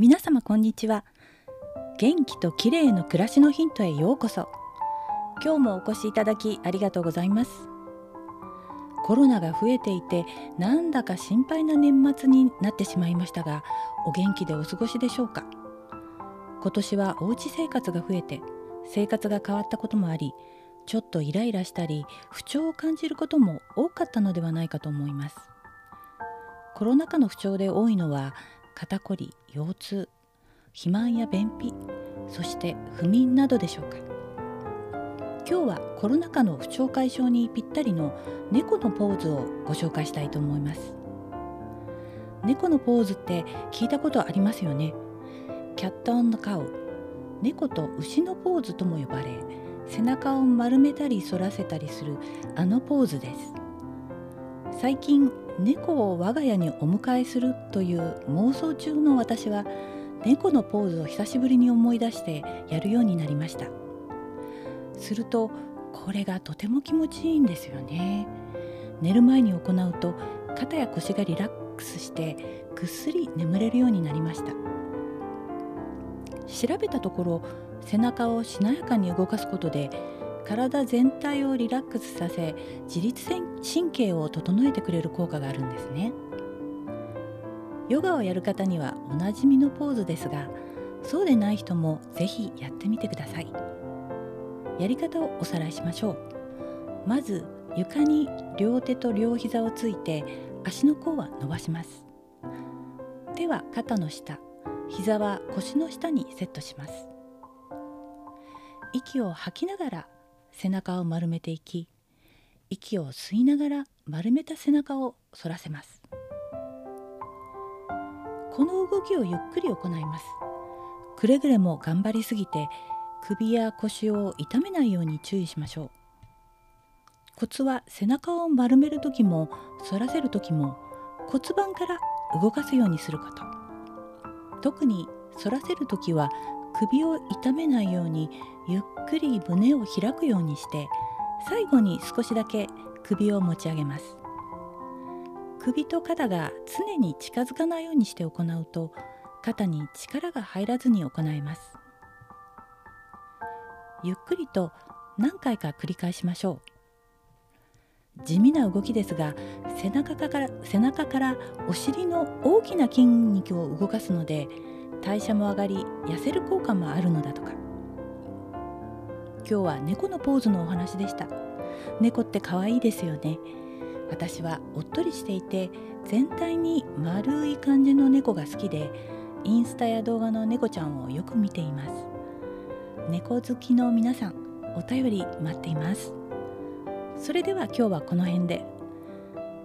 皆様こんにちは。元気と綺麗の暮らしのヒントへようこそ。今日もお越しいただきありがとうございます。コロナが増えていてなんだか心配な年末になってしまいましたがお元気でお過ごしでしょうか。今年はおうち生活が増えて生活が変わったこともありちょっとイライラしたり不調を感じることも多かったのではないかと思います。コロナ禍の不調で多いのは肩こり腰痛肥満や便秘そして不眠などでしょうか。今日はコロナ禍の不調解消にぴったりの猫のポーズをご紹介したいと思います。猫のポーズって聞いたことありますよね。キャットオンのカウ猫と牛のポーズとも呼ばれ背中を丸めたり反らせたりするあのポーズです。最近猫を我が家にお迎えするという妄想中の私は猫のポーズを久しぶりに思い出してやるようになりました。するとこれがとても気持ちいいんですよね。寝る前に行うと肩や腰がリラックスしてぐっすり眠れるようになりました。調べたところ背中をしなやかに動かすことで体全体をリラックスさせ自律神経を整えてくれる効果があるんですね。ヨガをやる方にはおなじみのポーズですがそうでない人もぜひやってみてください。やり方をおさらいしましょう。まず床に両手と両膝をついて足の甲は伸ばします。手は肩の下膝は腰の下にセットします。息を吐きながら背中を丸めていき息を吸いながら丸めた背中を反らせます。この動きをゆっくり行います。くれぐれも頑張りすぎて首や腰を痛めないように注意しましょう。コツは背中を丸める時も反らせる時も骨盤から動かすようにすること。特に反らせる時は首を痛めないようにゆっくり胸を開くようにして最後に少しだけ首を持ち上げます。首と肩が常に近づかないようにして行うと肩に力が入らずに行えます。ゆっくりと何回か繰り返しましょう。地味な動きですが背中から背中からお尻の大きな筋肉を動かすので代謝も上がり痩せる効果もあるのだとか。今日は猫のポーズのお話でした。猫って可愛いですよね。私はおっとりしていて全体に丸い感じの猫が好きでインスタや動画の猫ちゃんをよく見ています。猫好きの皆さんお便り待っています。それでは今日はこの辺で。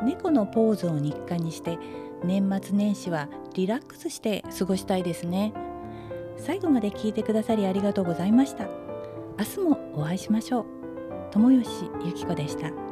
猫のポーズを日課にして年末年始はリラックスして過ごしたいですね。最後まで聞いてくださりありがとうございました。明日もお会いしましょう。友吉ゆき子でした。